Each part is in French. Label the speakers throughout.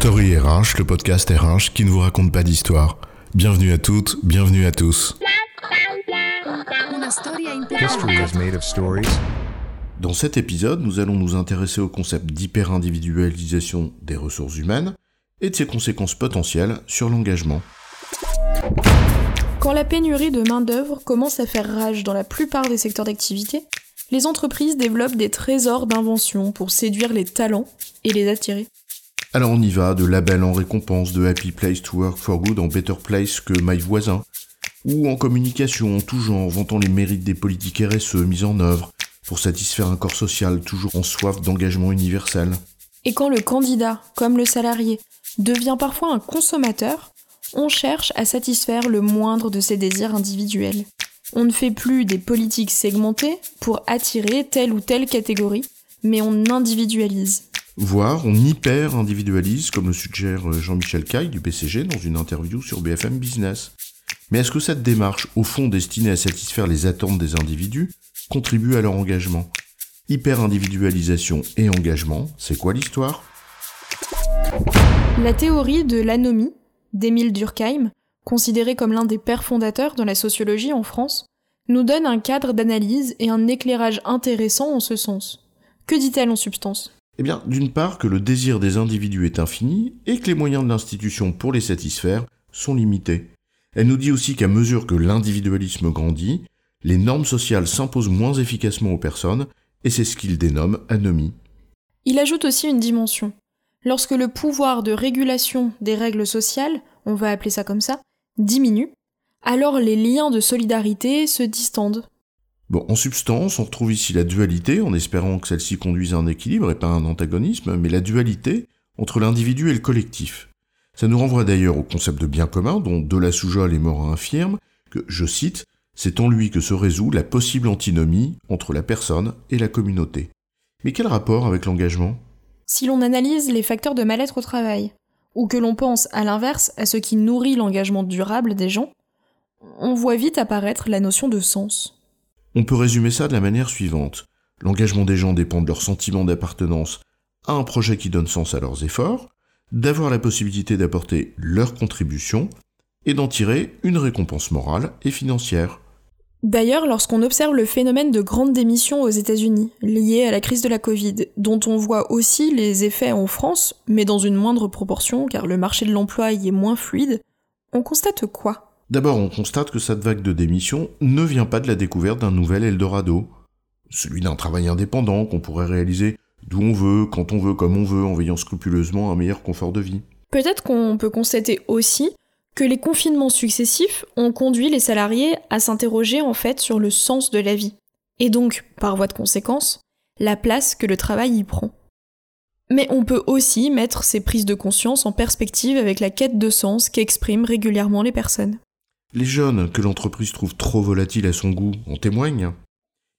Speaker 1: Story RH, le podcast RH qui ne vous raconte pas d'histoire. Bienvenue à toutes, bienvenue à tous. Dans cet épisode, nous allons nous intéresser au concept d'hyper-individualisation des ressources humaines et de ses conséquences potentielles sur l'engagement.
Speaker 2: Quand la pénurie de main-d'œuvre commence à faire rage dans la plupart des secteurs d'activité, les entreprises développent des trésors d'invention pour séduire les talents et les attirer.
Speaker 1: Alors on y va, de label en récompense, de Happy Place to Work for Good en Better Place que My Voisin, ou en communication en tout genre, vantant les mérites des politiques RSE mises en œuvre pour satisfaire un corps social toujours en soif d'engagement universel.
Speaker 2: Et quand le candidat, comme le salarié, devient parfois un consommateur, on cherche à satisfaire le moindre de ses désirs individuels. On ne fait plus des politiques segmentées pour attirer telle ou telle catégorie, mais on individualise.
Speaker 1: Voire on hyper-individualise, comme le suggère Jean-Michel Caille du BCG dans une interview sur BFM Business. Mais est-ce que cette démarche, au fond destinée à satisfaire les attentes des individus, contribue à leur engagement? Hyper-individualisation et engagement, c'est quoi l'histoire?
Speaker 2: La théorie de l'anomie d'Émile Durkheim, considéré comme l'un des pères fondateurs de la sociologie en France, nous donne un cadre d'analyse et un éclairage intéressant en ce sens. Que dit-elle en substance?
Speaker 1: Eh bien, d'une part que le désir des individus est infini et que les moyens de l'institution pour les satisfaire sont limités. Elle nous dit aussi qu'à mesure que l'individualisme grandit, les normes sociales s'imposent moins efficacement aux personnes, et c'est ce qu'il dénomme anomie.
Speaker 2: Il ajoute aussi une dimension. Lorsque le pouvoir de régulation des règles sociales, on va appeler ça comme ça, diminue, alors les liens de solidarité se distendent.
Speaker 1: Bon, en substance, on retrouve ici la dualité, en espérant que celle-ci conduise à un équilibre et pas à un antagonisme, mais la dualité entre l'individu et le collectif. Ça nous renvoie d'ailleurs au concept de bien commun, dont De la et Morin affirment que, je cite, c'est en lui que se résout la possible antinomie entre la personne et la communauté. Mais quel rapport avec l'engagement?
Speaker 2: Si l'on analyse les facteurs de mal-être au travail, ou que l'on pense à l'inverse à ce qui nourrit l'engagement durable des gens, on voit vite apparaître la notion de sens.
Speaker 1: On peut résumer ça de la manière suivante. L'engagement des gens dépend de leur sentiment d'appartenance à un projet qui donne sens à leurs efforts, d'avoir la possibilité d'apporter leur contribution et d'en tirer une récompense morale et financière.
Speaker 2: D'ailleurs, lorsqu'on observe le phénomène de grande démission aux États-Unis, lié à la crise de la Covid, dont on voit aussi les effets en France, mais dans une moindre proportion car le marché de l'emploi y est moins fluide, on constate quoi?
Speaker 1: D'abord, on constate que cette vague de démission ne vient pas de la découverte d'un nouvel Eldorado, celui d'un travail indépendant qu'on pourrait réaliser d'où on veut, quand on veut, comme on veut, en veillant scrupuleusement à un meilleur confort de vie.
Speaker 2: Peut-être qu'on peut constater aussi que les confinements successifs ont conduit les salariés à s'interroger en fait sur le sens de la vie, et donc, par voie de conséquence, la place que le travail y prend. Mais on peut aussi mettre ces prises de conscience en perspective avec la quête de sens qu'expriment régulièrement les personnes.
Speaker 1: Les jeunes que l'entreprise trouve trop volatiles à son goût en témoignent.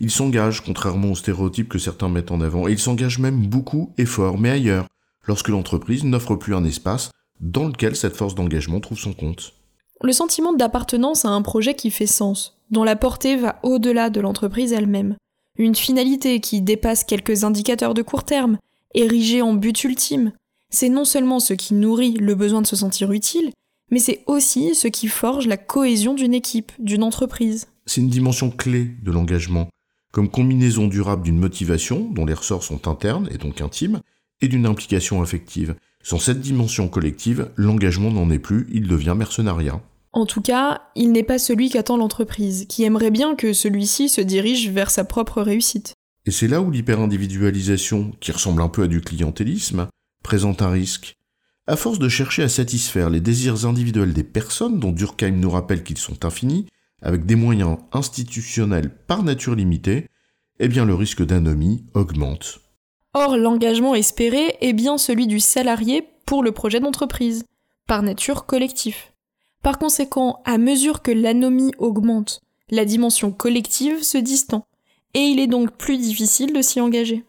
Speaker 1: Ils s'engagent, contrairement aux stéréotypes que certains mettent en avant, et ils s'engagent même beaucoup et fort, mais ailleurs, lorsque l'entreprise n'offre plus un espace dans lequel cette force d'engagement trouve son compte.
Speaker 2: Le sentiment d'appartenance à un projet qui fait sens, dont la portée va au-delà de l'entreprise elle-même. Une finalité qui dépasse quelques indicateurs de court terme, érigée en but ultime. C'est non seulement ce qui nourrit le besoin de se sentir utile, mais c'est aussi ce qui forge la cohésion d'une équipe, d'une entreprise.
Speaker 1: C'est une dimension clé de l'engagement, comme combinaison durable d'une motivation, dont les ressorts sont internes et donc intimes, et d'une implication affective. Sans cette dimension collective, l'engagement n'en est plus, il devient mercenariat.
Speaker 2: En tout cas, il n'est pas celui qu'attend l'entreprise, qui aimerait bien que celui-ci se dirige vers sa propre réussite.
Speaker 1: Et c'est là où l'hyper-individualisation, qui ressemble un peu à du clientélisme, présente un risque. À force de chercher à satisfaire les désirs individuels des personnes, dont Durkheim nous rappelle qu'ils sont infinis, avec des moyens institutionnels par nature limités, eh bien le risque d'anomie augmente.
Speaker 2: Or, l'engagement espéré est bien celui du salarié pour le projet d'entreprise, par nature collectif. Par conséquent, à mesure que l'anomie augmente, la dimension collective se distend, et il est donc plus difficile de s'y engager.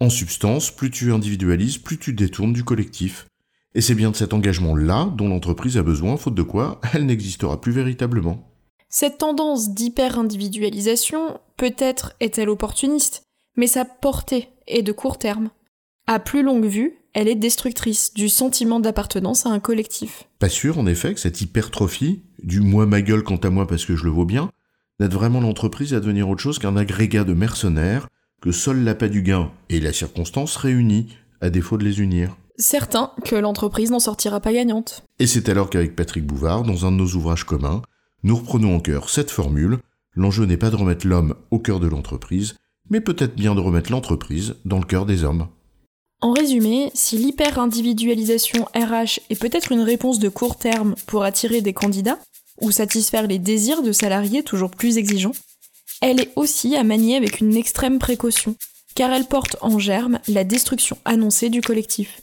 Speaker 1: En substance, plus tu individualises, plus tu détournes du collectif. Et c'est bien de cet engagement-là dont l'entreprise a besoin, faute de quoi elle n'existera plus véritablement.
Speaker 2: Cette tendance d'hyper-individualisation, peut-être est-elle opportuniste, mais sa portée est de court terme. À plus longue vue, elle est destructrice du sentiment d'appartenance à un collectif.
Speaker 1: Pas sûr, en effet, que cette hypertrophie, du moi ma gueule quant à moi parce que je le vaux bien, n'aide vraiment l'entreprise à devenir autre chose qu'un agrégat de mercenaires que seul l'appât du gain et la circonstance réunissent, à défaut de les unir.
Speaker 2: Certain que l'entreprise n'en sortira pas gagnante.
Speaker 1: Et c'est alors qu'avec Patrick Bouvard, dans un de nos ouvrages communs, nous reprenons en cœur cette formule. L'enjeu n'est pas de remettre l'homme au cœur de l'entreprise, mais peut-être bien de remettre l'entreprise dans le cœur des hommes.
Speaker 2: En résumé, si l'hyper-individualisation RH est peut-être une réponse de court terme pour attirer des candidats, ou satisfaire les désirs de salariés toujours plus exigeants, elle est aussi à manier avec une extrême précaution, car elle porte en germe la destruction annoncée du collectif.